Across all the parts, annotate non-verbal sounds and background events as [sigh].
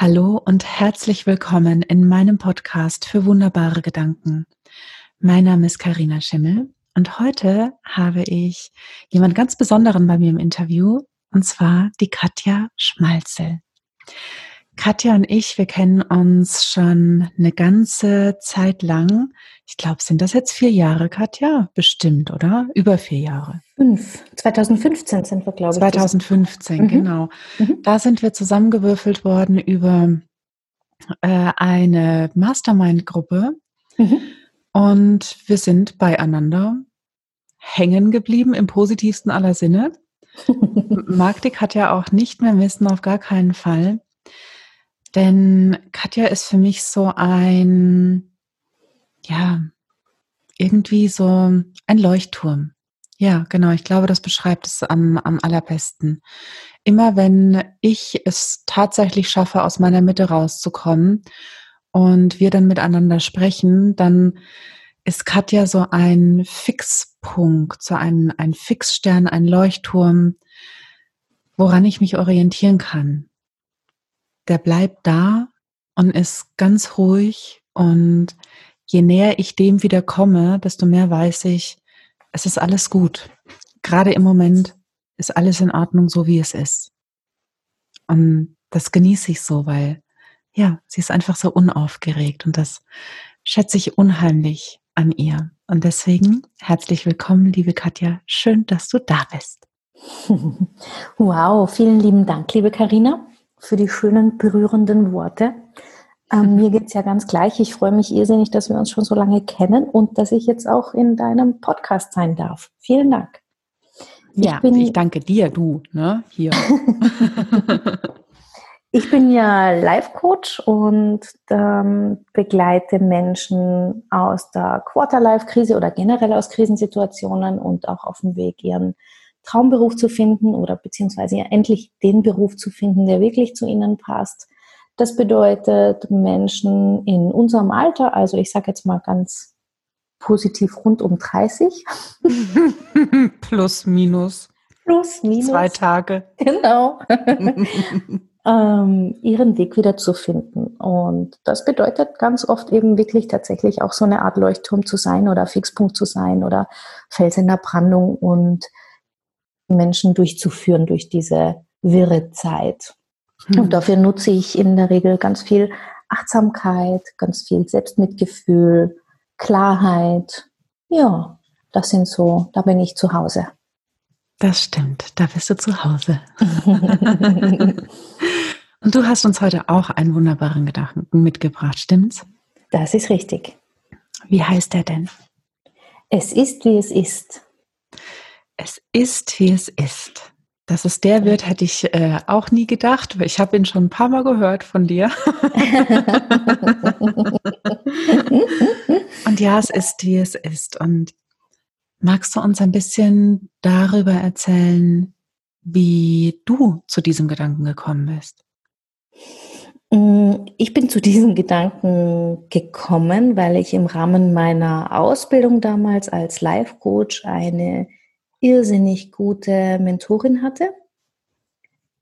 Hallo und herzlich willkommen in meinem Podcast für wunderbare Gedanken. Mein Name ist Karina Schimmel und heute habe ich jemand ganz Besonderen bei mir im Interview und zwar die Katja Schmalzel. Katja und ich, wir kennen uns schon eine ganze Zeit lang. Ich glaube, sind das jetzt vier Jahre, Katja? Bestimmt, oder? Über vier Jahre. Fünf. 2015 sind wir, glaube ich. 2015, mhm. genau. Mhm. Da sind wir zusammengewürfelt worden über äh, eine Mastermind-Gruppe. Mhm. Und wir sind beieinander hängen geblieben im positivsten aller Sinne. [laughs] Magdik hat ja auch nicht mehr missen, auf gar keinen Fall. Denn Katja ist für mich so ein, ja, irgendwie so ein Leuchtturm. Ja, genau. Ich glaube, das beschreibt es am, am allerbesten. Immer wenn ich es tatsächlich schaffe, aus meiner Mitte rauszukommen und wir dann miteinander sprechen, dann ist Katja so ein Fixpunkt, so ein, ein Fixstern, ein Leuchtturm, woran ich mich orientieren kann der bleibt da und ist ganz ruhig und je näher ich dem wieder komme, desto mehr weiß ich, es ist alles gut. Gerade im Moment ist alles in Ordnung, so wie es ist. Und das genieße ich so, weil ja, sie ist einfach so unaufgeregt und das schätze ich unheimlich an ihr. Und deswegen herzlich willkommen, liebe Katja. Schön, dass du da bist. [laughs] Wow, vielen lieben Dank, liebe Karina für die schönen, berührenden Worte. Ähm, mir geht es ja ganz gleich. Ich freue mich irrsinnig, dass wir uns schon so lange kennen und dass ich jetzt auch in deinem Podcast sein darf. Vielen Dank. Ja, ich, bin, ich danke dir, du, ne, hier. [laughs] ich bin ja Life-Coach und ähm, begleite Menschen aus der Quarter-Life-Krise oder generell aus Krisensituationen und auch auf dem Weg, ihren Traumberuf zu finden oder beziehungsweise ja endlich den Beruf zu finden, der wirklich zu ihnen passt. Das bedeutet Menschen in unserem Alter, also ich sage jetzt mal ganz positiv rund um 30. [laughs] Plus, minus. Plus, minus. Zwei Tage. [laughs] Genau. [laughs] ähm, ihren Weg wieder zu finden. Und das bedeutet ganz oft eben wirklich tatsächlich auch so eine Art Leuchtturm zu sein oder Fixpunkt zu sein oder Fels in der Brandung und Menschen durchzuführen durch diese wirre Zeit. Mhm. Und dafür nutze ich in der Regel ganz viel Achtsamkeit, ganz viel Selbstmitgefühl, Klarheit. Ja, das sind so, da bin ich zu Hause. Das stimmt, da bist du zu Hause. [laughs] Und du hast uns heute auch einen wunderbaren Gedanken mitgebracht, stimmt's? Das ist richtig. Wie heißt er denn? Es ist, wie es ist. Es ist, wie es ist. Dass es der wird, hätte ich äh, auch nie gedacht, ich habe ihn schon ein paar Mal gehört von dir. [laughs] und ja, es ist, wie es ist. Und magst du uns ein bisschen darüber erzählen, wie du zu diesem Gedanken gekommen bist? Mm, ich bin zu diesem Gedanken gekommen, weil ich im Rahmen meiner Ausbildung damals als Life-Coach eine irrsinnig gute Mentorin hatte,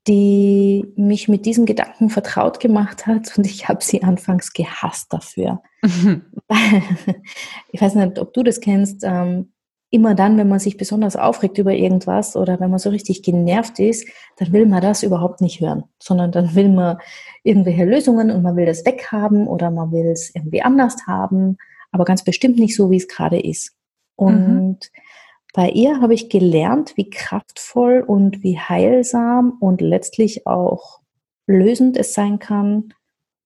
die mich mit diesem Gedanken vertraut gemacht hat und ich habe sie anfangs gehasst dafür. Mhm. [laughs] ich weiß nicht, ob du das kennst. Ähm, immer dann, wenn man sich besonders aufregt über irgendwas oder wenn man so richtig genervt ist, dann will man das überhaupt nicht hören, sondern dann will man irgendwelche Lösungen und man will das weghaben oder man will es irgendwie anders haben, aber ganz bestimmt nicht so, wie es gerade ist. Und mhm. Bei ihr habe ich gelernt, wie kraftvoll und wie heilsam und letztlich auch lösend es sein kann,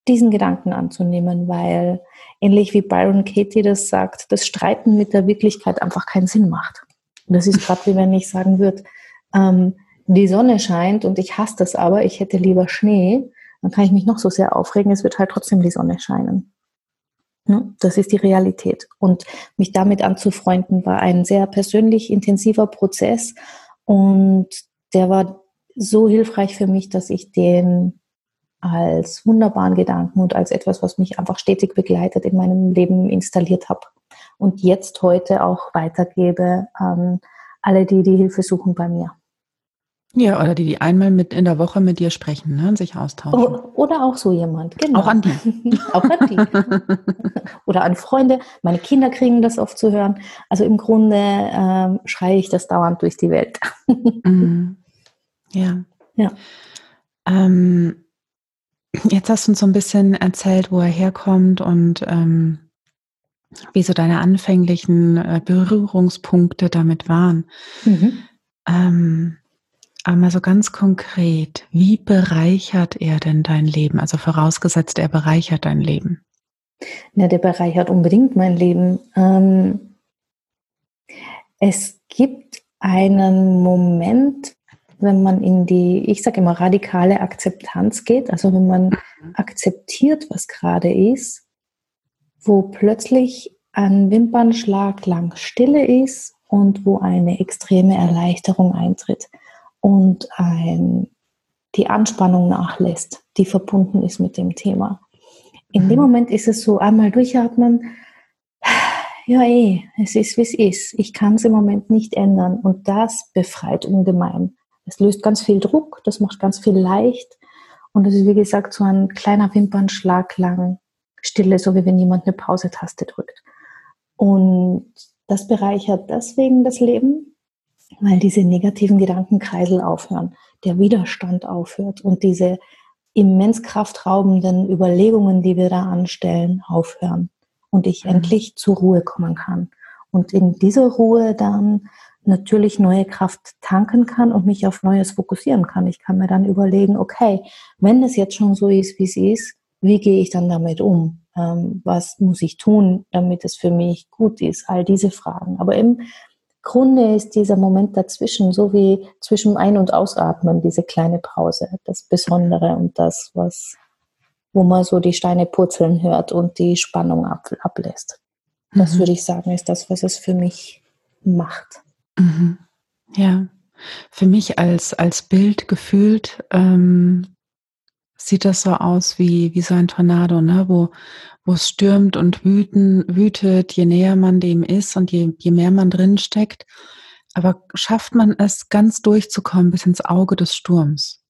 diesen Gedanken anzunehmen, weil ähnlich wie Byron Katie das sagt, das Streiten mit der Wirklichkeit einfach keinen Sinn macht. Und das ist [laughs] gerade wie wenn ich sagen würde, ähm, die Sonne scheint und ich hasse das aber, ich hätte lieber Schnee, dann kann ich mich noch so sehr aufregen, es wird halt trotzdem die Sonne scheinen. Ne? Das ist die Realität. Und mich damit anzufreunden war ein sehr persönlich intensiver Prozess und der war so hilfreich für mich, dass ich den als wunderbaren Gedanken und als etwas, was mich einfach stetig begleitet in meinem Leben installiert habe und jetzt heute auch weitergebe an alle, die die Hilfe suchen bei mir. Ja, oder die, die einmal mit in der Woche mit dir sprechen, ne, und sich austauschen. Oder auch so jemand, genau. Auch an die. [laughs] auch an die. [laughs] oder an Freunde. Meine Kinder kriegen das oft zu hören. Also im Grunde ähm, schreie ich das dauernd durch die Welt. [laughs] mhm. Ja. Ja. Ähm, jetzt hast du uns so ein bisschen erzählt, wo er herkommt und ähm, wie so deine anfänglichen äh, Berührungspunkte damit waren. Mhm. Aber so ganz konkret, wie bereichert er denn dein Leben? Also vorausgesetzt, er bereichert dein Leben. Ja, der bereichert unbedingt mein Leben. Ähm, es gibt einen Moment, wenn man in die, ich sage immer, radikale Akzeptanz geht, also wenn man mhm. akzeptiert, was gerade ist, wo plötzlich ein Wimpernschlag lang Stille ist und wo eine extreme Erleichterung eintritt und ein, die Anspannung nachlässt, die verbunden ist mit dem Thema. In dem mhm. Moment ist es so einmal durchatmen, ja eh, es ist wie es ist. Ich kann es im Moment nicht ändern und das befreit ungemein. Es löst ganz viel Druck, das macht ganz viel leicht und es ist wie gesagt so ein kleiner Wimpernschlag lang Stille, so wie wenn jemand eine Pause-Taste drückt. Und das bereichert deswegen das Leben, weil diese negativen Gedankenkreisel aufhören, der Widerstand aufhört und diese immens kraftraubenden Überlegungen, die wir da anstellen, aufhören und ich mhm. endlich zur Ruhe kommen kann. Und in dieser Ruhe dann natürlich neue Kraft tanken kann und mich auf Neues fokussieren kann. Ich kann mir dann überlegen, okay, wenn es jetzt schon so ist, wie es ist, wie gehe ich dann damit um? Ähm, was muss ich tun, damit es für mich gut ist? All diese Fragen. Aber im Grunde ist dieser Moment dazwischen, so wie zwischen Ein- und Ausatmen, diese kleine Pause, das Besondere und das, was, wo man so die Steine purzeln hört und die Spannung ab, ablässt. Das mhm. würde ich sagen, ist das, was es für mich macht. Mhm. Ja, für mich als, als Bild gefühlt ähm, sieht das so aus wie, wie so ein Tornado, ne? wo, wo es stürmt und wüten, wütet, je näher man dem ist und je, je mehr man drin steckt. Aber schafft man es, ganz durchzukommen bis ins Auge des Sturms,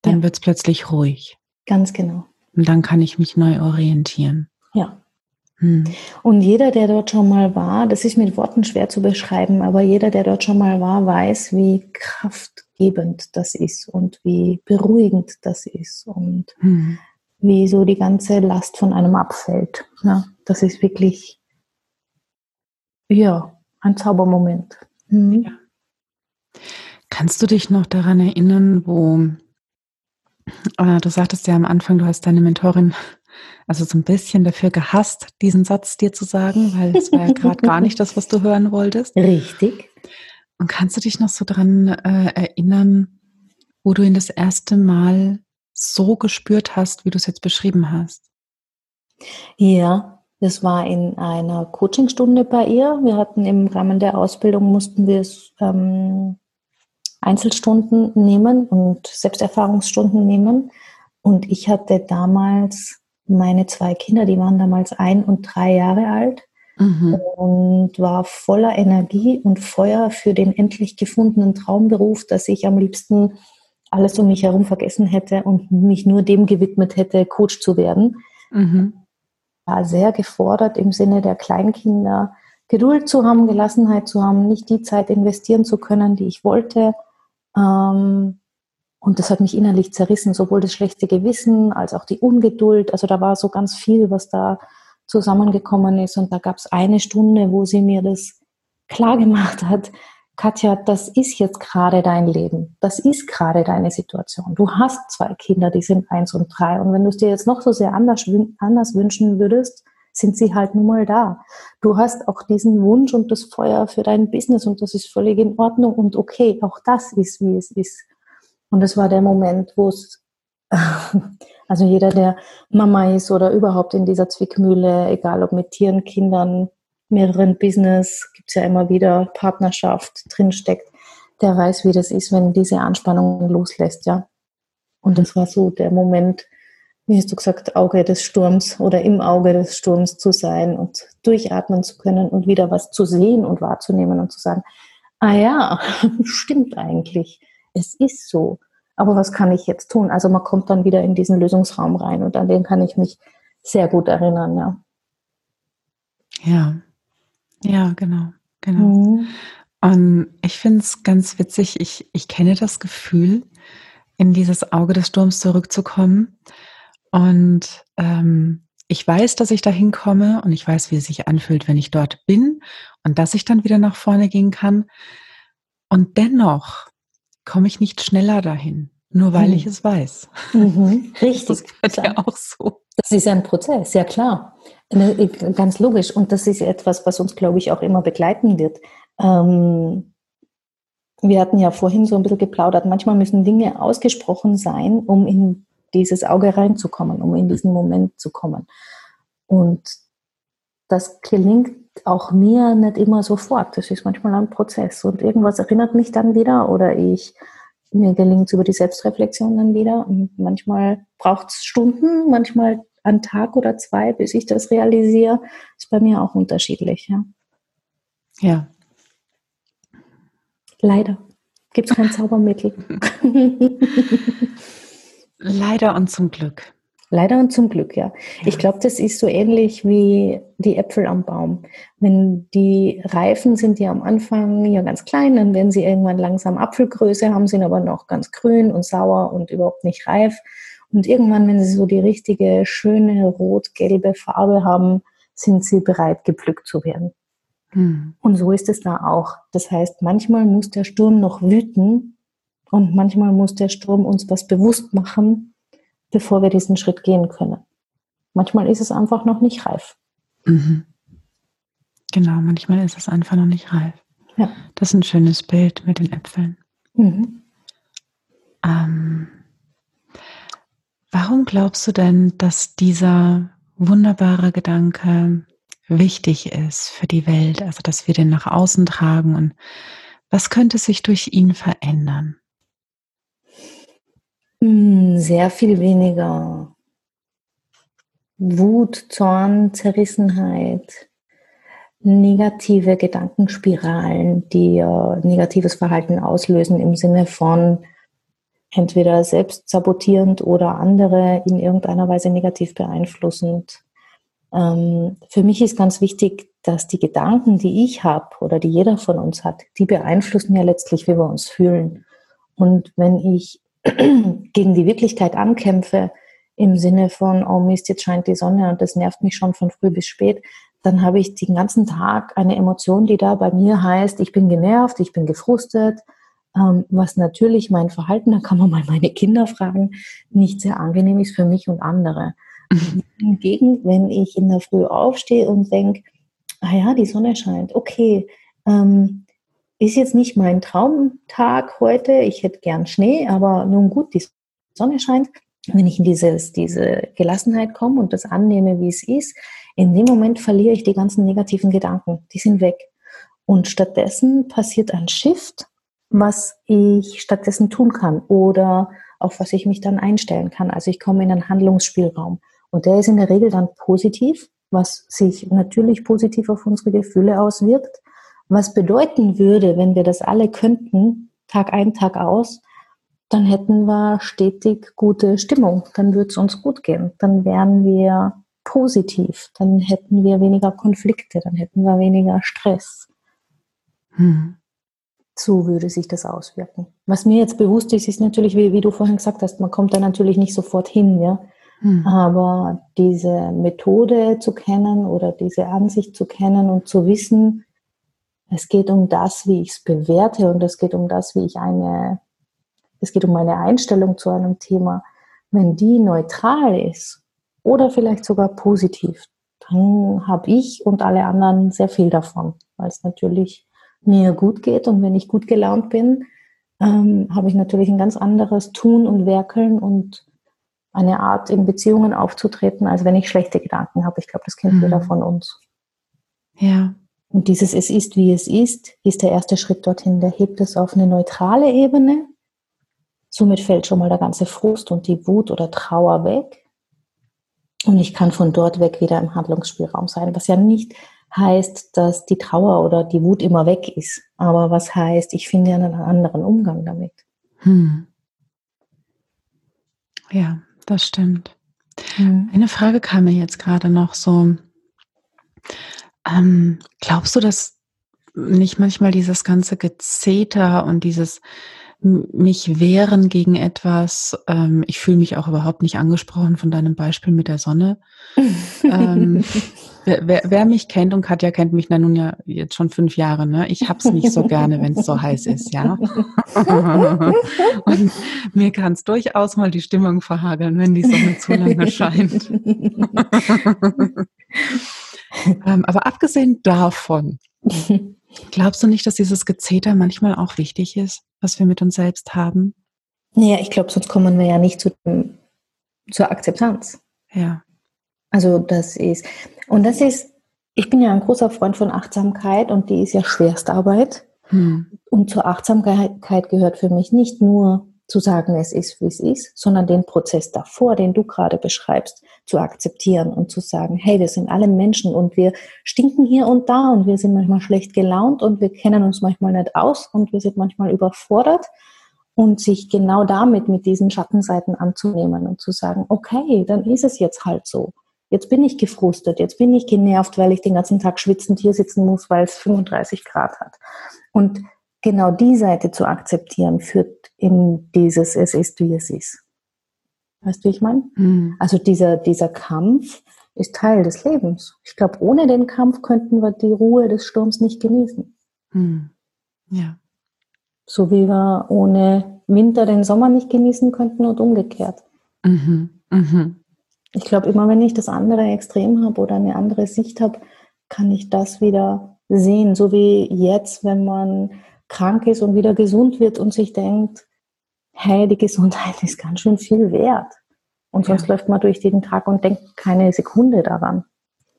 dann ja. wird es plötzlich ruhig. Ganz genau. Und dann kann ich mich neu orientieren. Ja. Hm. Und jeder, der dort schon mal war, das ist mit Worten schwer zu beschreiben, aber jeder, der dort schon mal war, weiß, wie kraftgebend das ist und wie beruhigend das ist und hm. Wie so die ganze Last von einem abfällt. Ja, das ist wirklich, ja, ein Zaubermoment. Hm. Ja. Kannst du dich noch daran erinnern, wo äh, du sagtest ja am Anfang, du hast deine Mentorin also so ein bisschen dafür gehasst, diesen Satz dir zu sagen, weil es war ja gerade gar nicht das, was du hören wolltest. Richtig. Und kannst du dich noch so dran äh, erinnern, wo du ihn das erste Mal so gespürt hast, wie du es jetzt beschrieben hast? Ja, das war in einer Coachingstunde bei ihr. Wir hatten im Rahmen der Ausbildung mussten wir ähm, Einzelstunden nehmen und Selbsterfahrungsstunden nehmen. Und ich hatte damals meine zwei Kinder, die waren damals ein und drei Jahre alt mhm. und war voller Energie und Feuer für den endlich gefundenen Traumberuf, dass ich am liebsten alles um mich herum vergessen hätte und mich nur dem gewidmet hätte, Coach zu werden. Mhm. War sehr gefordert im Sinne der Kleinkinder, Geduld zu haben, Gelassenheit zu haben, nicht die Zeit investieren zu können, die ich wollte. Ähm, und das hat mich innerlich zerrissen, sowohl das schlechte Gewissen als auch die Ungeduld. Also da war so ganz viel, was da zusammengekommen ist. Und da gab es eine Stunde, wo sie mir das klar gemacht hat. Katja, das ist jetzt gerade dein Leben. Das ist gerade deine Situation. Du hast zwei Kinder, die sind eins und drei. Und wenn du es dir jetzt noch so sehr anders, anders wünschen würdest, sind sie halt nun mal da. Du hast auch diesen Wunsch und das Feuer für dein Business und das ist völlig in Ordnung und okay, auch das ist, wie es ist. Und das war der Moment, wo es, [laughs] also jeder, der Mama ist oder überhaupt in dieser Zwickmühle, egal ob mit Tieren, Kindern, mehreren Business, gibt es ja immer wieder Partnerschaft drinsteckt, der weiß, wie das ist, wenn diese Anspannung loslässt, ja. Und das war so der Moment, wie hast du gesagt, Auge des Sturms oder im Auge des Sturms zu sein und durchatmen zu können und wieder was zu sehen und wahrzunehmen und zu sagen, ah ja, [laughs] stimmt eigentlich Es ist so. Aber was kann ich jetzt tun? Also man kommt dann wieder in diesen Lösungsraum rein und an den kann ich mich sehr gut erinnern, ja. Ja, ja, genau, genau. Mhm. Und ich finde es ganz witzig, ich, ich kenne das Gefühl, in dieses Auge des Sturms zurückzukommen. Und ähm, ich weiß, dass ich da hinkomme und ich weiß, wie es sich anfühlt, wenn ich dort bin und dass ich dann wieder nach vorne gehen kann. Und dennoch komme ich nicht schneller dahin, nur weil mhm. ich es weiß. Mhm. [laughs] Richtig. Das gehört ja auch so. Das ist ein Prozess, ja klar. Ganz logisch. Und das ist etwas, was uns, glaube ich, auch immer begleiten wird. Ähm, wir hatten ja vorhin so ein bisschen geplaudert. Manchmal müssen Dinge ausgesprochen sein, um in dieses Auge reinzukommen, um in diesen Moment zu kommen. Und das gelingt auch mir nicht immer sofort. Das ist manchmal ein Prozess. Und irgendwas erinnert mich dann wieder oder ich mir gelingt es über die Selbstreflexion dann wieder. Und manchmal braucht es Stunden, manchmal einen Tag oder zwei, bis ich das realisiere. Ist bei mir auch unterschiedlich. Ja. ja. Leider gibt es kein Zaubermittel. [laughs] Leider und zum Glück. Leider und zum Glück, ja. ja. Ich glaube, das ist so ähnlich wie die Äpfel am Baum. Wenn die reifen, sind die am Anfang ja ganz klein, dann werden sie irgendwann langsam Apfelgröße haben, sind aber noch ganz grün und sauer und überhaupt nicht reif. Und irgendwann, wenn sie so die richtige, schöne, rot-gelbe Farbe haben, sind sie bereit, gepflückt zu werden. Hm. Und so ist es da auch. Das heißt, manchmal muss der Sturm noch wüten und manchmal muss der Sturm uns was bewusst machen, bevor wir diesen Schritt gehen können. Manchmal ist es einfach noch nicht reif. Mhm. Genau, manchmal ist es einfach noch nicht reif. Ja. Das ist ein schönes Bild mit den Äpfeln. Mhm. Ähm, warum glaubst du denn, dass dieser wunderbare Gedanke wichtig ist für die Welt, also dass wir den nach außen tragen und was könnte sich durch ihn verändern? Hm, sehr viel weniger Wut, Zorn, Zerrissenheit, negative Gedankenspiralen, die negatives Verhalten auslösen im Sinne von entweder selbst sabotierend oder andere in irgendeiner Weise negativ beeinflussend. Ähm, für mich ist ganz wichtig, dass die Gedanken, die ich habe oder die jeder von uns hat, die beeinflussen ja letztlich, wie wir uns fühlen. Und wenn ich [clears throat] gegen die Wirklichkeit ankämpfe, im Sinne von, oh Mist, jetzt scheint die Sonne und das nervt mich schon von früh bis spät, dann habe ich den ganzen Tag eine Emotion, die da bei mir heißt, ich bin genervt, ich bin gefrustet, was natürlich mein Verhalten, da kann man mal meine Kinder fragen, nicht sehr angenehm ist für mich und andere. Mhm. Hingegen, wenn ich in der Früh aufstehe und denke, ah ja, die Sonne scheint, okay, ähm, ist jetzt nicht mein Traumtag heute, ich hätte gern Schnee, aber nun gut, die Sonne scheint. Wenn ich in dieses, diese Gelassenheit komme und das annehme, wie es ist, in dem Moment verliere ich die ganzen negativen Gedanken. Die sind weg. Und stattdessen passiert ein Shift, was ich stattdessen tun kann oder auf was ich mich dann einstellen kann. Also ich komme in einen Handlungsspielraum. Und der ist in der Regel dann positiv, was sich natürlich positiv auf unsere Gefühle auswirkt was bedeuten würde, wenn wir das alle könnten, Tag ein, Tag aus, dann hätten wir stetig gute Stimmung, dann würde es uns gut gehen, dann wären wir positiv, dann hätten wir weniger Konflikte, dann hätten wir weniger Stress. Hm. So würde sich das auswirken. Was mir jetzt bewusst ist, ist natürlich, wie, wie du vorhin gesagt hast, man kommt da natürlich nicht sofort hin, ja. Hm. Aber diese Methode zu kennen oder diese Ansicht zu kennen und zu wissen, es geht um das, wie ich es bewerte und es geht um das, wie ich eine, es geht um meine Einstellung zu einem Thema. Wenn die neutral ist oder vielleicht sogar positiv, dann habe ich und alle anderen sehr viel davon, weil es natürlich mir gut geht und wenn ich gut gelaunt bin, ähm, habe ich natürlich ein ganz anderes Tun und Werkeln und eine Art in Beziehungen aufzutreten, als wenn ich schlechte Gedanken habe. Ich glaube, das kennt mhm. jeder von uns. Ja, und dieses Es ist, wie es ist, ist der erste Schritt dorthin. Der hebt es auf eine neutrale Ebene. Somit fällt schon mal der ganze Frust und die Wut oder Trauer weg. Und ich kann von dort weg wieder im Handlungsspielraum sein, was ja nicht heißt, dass die Trauer oder die Wut immer weg ist, aber was heißt, ich finde einen anderen Umgang damit. Hm. Ja, das stimmt. Mhm. Eine Frage kam mir jetzt gerade noch so. Ähm, glaubst du, dass nicht manchmal dieses ganze Gezeter und dieses mich wehren gegen etwas. Ähm, ich fühle mich auch überhaupt nicht angesprochen von deinem Beispiel mit der Sonne. [laughs] ähm, wer, wer, wer, mich kennt und Katja kennt mich na nun ja jetzt schon fünf Jahre, ne? Ich hab's nicht so gerne, wenn es so heiß ist, ja. [laughs] und mir kann es durchaus mal die Stimmung verhageln, wenn die Sonne zu lange scheint. [laughs] ähm, aber abgesehen davon, Glaubst du nicht, dass dieses Gezeter manchmal auch wichtig ist, was wir mit uns selbst haben? Naja, ich glaube, sonst kommen wir ja nicht zu zur Akzeptanz. Ja. Also das ist, und das ist, ich bin ja ein großer Freund von Achtsamkeit und die ist ja Schwerstarbeit. Hm. Und zur Achtsamkeit gehört für mich nicht nur zu sagen, es ist, wie es ist, sondern den Prozess davor, den du gerade beschreibst, zu akzeptieren und zu sagen, hey, wir sind alle Menschen und wir stinken hier und da und wir sind manchmal schlecht gelaunt und wir kennen uns manchmal nicht aus und wir sind manchmal überfordert und sich genau damit mit diesen Schattenseiten anzunehmen und zu sagen, okay, dann ist es jetzt halt so. Jetzt bin ich gefrustet, jetzt bin ich genervt, weil ich den ganzen Tag schwitzend hier sitzen muss, weil es 35 Grad hat. Und genau die Seite zu akzeptieren, führt in dieses Es ist, wie es ist. Weißt du, wie ich meine? Mhm. Also dieser, dieser Kampf ist Teil des Lebens. Ich glaube, ohne den Kampf könnten wir die Ruhe des Sturms nicht genießen. Mhm. Ja. So wie wir ohne Winter den Sommer nicht genießen könnten und umgekehrt. Mhm. Mhm. Ich glaube, immer wenn ich das andere Extrem habe oder eine andere Sicht habe, kann ich das wieder sehen. So wie jetzt, wenn man krank ist und wieder gesund wird und sich denkt, hey, die Gesundheit [laughs] ist ganz schön viel wert. Und sonst ja. läuft man durch den Tag und denkt keine Sekunde daran.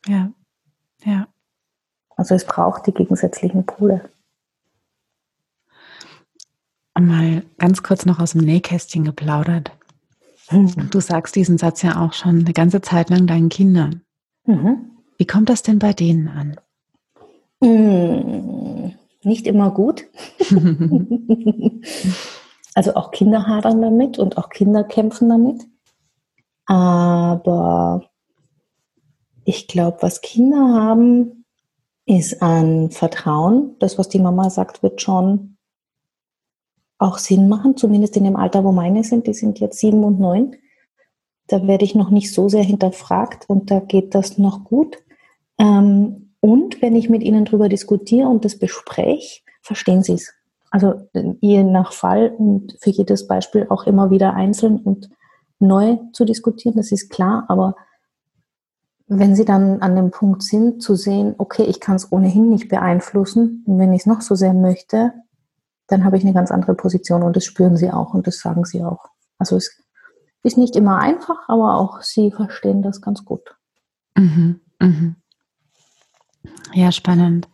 Ja, ja. Also es braucht die gegensätzlichen Pole. Mal ganz kurz noch aus dem Nähkästchen geplaudert. Du sagst diesen Satz ja auch schon eine ganze Zeit lang deinen Kindern. Mhm. Wie kommt das denn bei denen an? Mhm nicht immer gut. [laughs] also auch Kinder hadern damit und auch Kinder kämpfen damit. Aber ich glaube, was Kinder haben, ist ein Vertrauen. Das, was die Mama sagt, wird schon auch Sinn machen, zumindest in dem Alter, wo meine sind. Die sind jetzt sieben und neun. Da werde ich noch nicht so sehr hinterfragt und da geht das noch gut. Ähm, und wenn ich mit ihnen darüber diskutiere und das bespreche, verstehen sie es. Also je nach Fall und für jedes Beispiel auch immer wieder einzeln und neu zu diskutieren, das ist klar. Aber wenn sie dann an dem Punkt sind, zu sehen, okay, ich kann es ohnehin nicht beeinflussen, und wenn ich es noch so sehr möchte, dann habe ich eine ganz andere Position und das spüren sie auch und das sagen sie auch. Also es ist nicht immer einfach, aber auch sie verstehen das ganz gut. Mhm, mhm. Ja, spannend.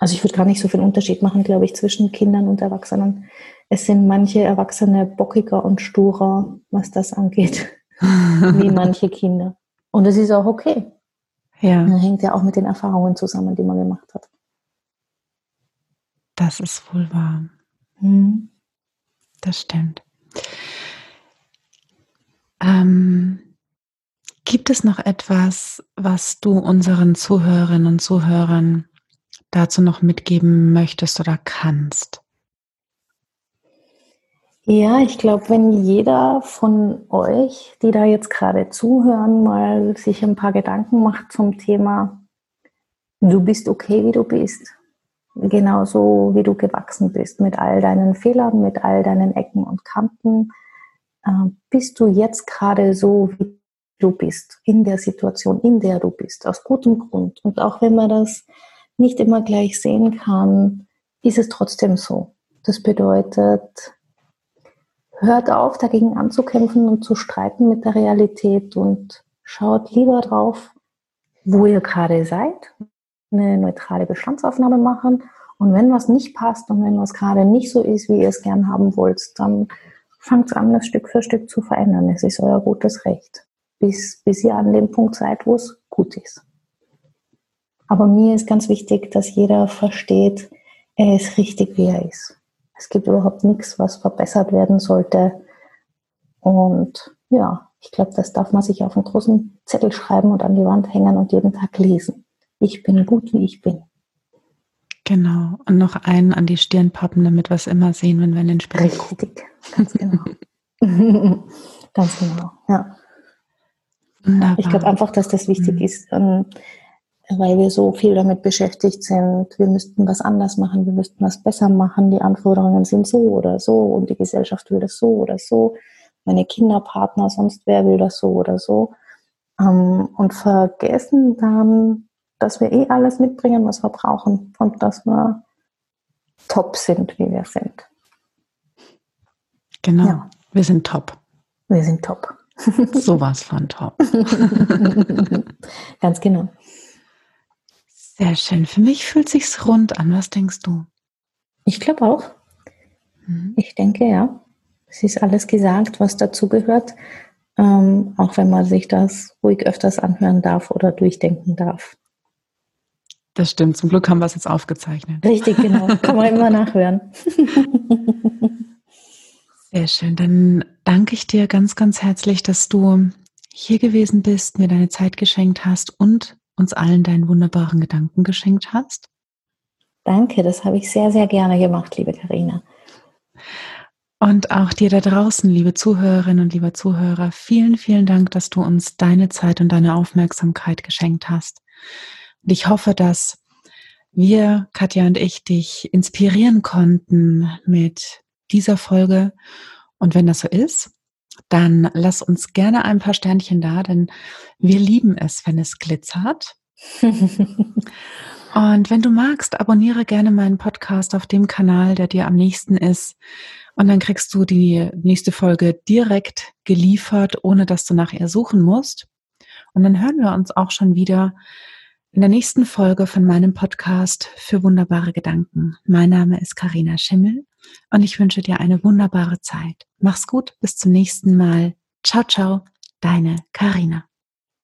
Also ich würde gar nicht so viel Unterschied machen, glaube ich, zwischen Kindern und Erwachsenen. Es sind manche Erwachsene bockiger und sturer, was das angeht, [laughs] wie manche Kinder. Und es ist auch okay. Ja. Das hängt ja auch mit den Erfahrungen zusammen, die man gemacht hat. Das ist wohl wahr. Mhm. Das stimmt. Ähm, Gibt es noch etwas, was du unseren Zuhörerinnen und Zuhörern dazu noch mitgeben möchtest oder kannst? Ja, ich glaube, wenn jeder von euch, die da jetzt gerade zuhören, mal sich ein paar Gedanken macht zum Thema, du bist okay, wie du bist, genauso wie du gewachsen bist, mit all deinen Fehlern, mit all deinen Ecken und Kanten, äh, bist du jetzt gerade so, wie du bist, in der Situation, in der du bist, aus gutem Grund. Und auch wenn man das nicht immer gleich sehen kann, ist es trotzdem so. Das bedeutet, hört auf, dagegen anzukämpfen und zu streiten mit der Realität und schaut lieber drauf, wo ihr gerade seid, eine neutrale Bestandsaufnahme machen und wenn was nicht passt und wenn was gerade nicht so ist, wie ihr es gern haben wollt, dann fangt an, das Stück für Stück zu verändern. Es ist euer gutes Recht bis, bis ihr an dem Punkt seid, wo es gut ist. Aber mir ist ganz wichtig, dass jeder versteht, er ist richtig, wie er ist. Es gibt überhaupt nichts, was verbessert werden sollte. Und ja, ich glaube, das darf man sich auf einen großen Zettel schreiben und an die Wand hängen und jeden Tag lesen. Ich bin gut, wie ich bin. Genau. Und noch einen an die Stirn pappen, damit wir es immer sehen, wenn wir in den Spiegel Richtig, ganz genau. [laughs] [laughs] ganz genau, ja. Wunderbar. Ich glaube einfach, dass das wichtig mhm. ist, ähm, weil wir so viel damit beschäftigt sind. Wir müssten was anders machen, wir müssten was besser machen. Die Anforderungen sind so oder so und die Gesellschaft will das so oder so meine Kinderpartner, sonst wer will das so oder so. Ähm, und vergessen dann, dass wir eh alles mitbringen, was wir brauchen und dass wir top sind, wie wir sind. Genau, ja. wir sind top. Wir sind top. [laughs] Sowas von top. Ganz genau. Sehr schön. Für mich fühlt sich's rund an. Was denkst du? Ich glaube auch. Mhm. Ich denke ja. Es ist alles gesagt, was dazugehört, ähm, auch wenn man sich das ruhig öfters anhören darf oder durchdenken darf. Das stimmt. Zum Glück haben wir es jetzt aufgezeichnet. Richtig, genau. Kann man immer nachhören. Sehr schön. Dann danke ich dir ganz, ganz herzlich, dass du hier gewesen bist, mir deine Zeit geschenkt hast und uns allen deinen wunderbaren Gedanken geschenkt hast. Danke, das habe ich sehr, sehr gerne gemacht, liebe Karina. Und auch dir da draußen, liebe Zuhörerinnen und lieber Zuhörer, vielen, vielen Dank, dass du uns deine Zeit und deine Aufmerksamkeit geschenkt hast. Und ich hoffe, dass wir, Katja und ich, dich inspirieren konnten mit dieser Folge. Und wenn das so ist, dann lass uns gerne ein paar Sternchen da, denn wir lieben es, wenn es glitzert. [laughs] und wenn du magst, abonniere gerne meinen Podcast auf dem Kanal, der dir am nächsten ist. Und dann kriegst du die nächste Folge direkt geliefert, ohne dass du nach ihr suchen musst. Und dann hören wir uns auch schon wieder in der nächsten Folge von meinem Podcast für wunderbare Gedanken. Mein Name ist Karina Schimmel und ich wünsche dir eine wunderbare Zeit. Mach's gut, bis zum nächsten Mal. Ciao, ciao, deine Karina.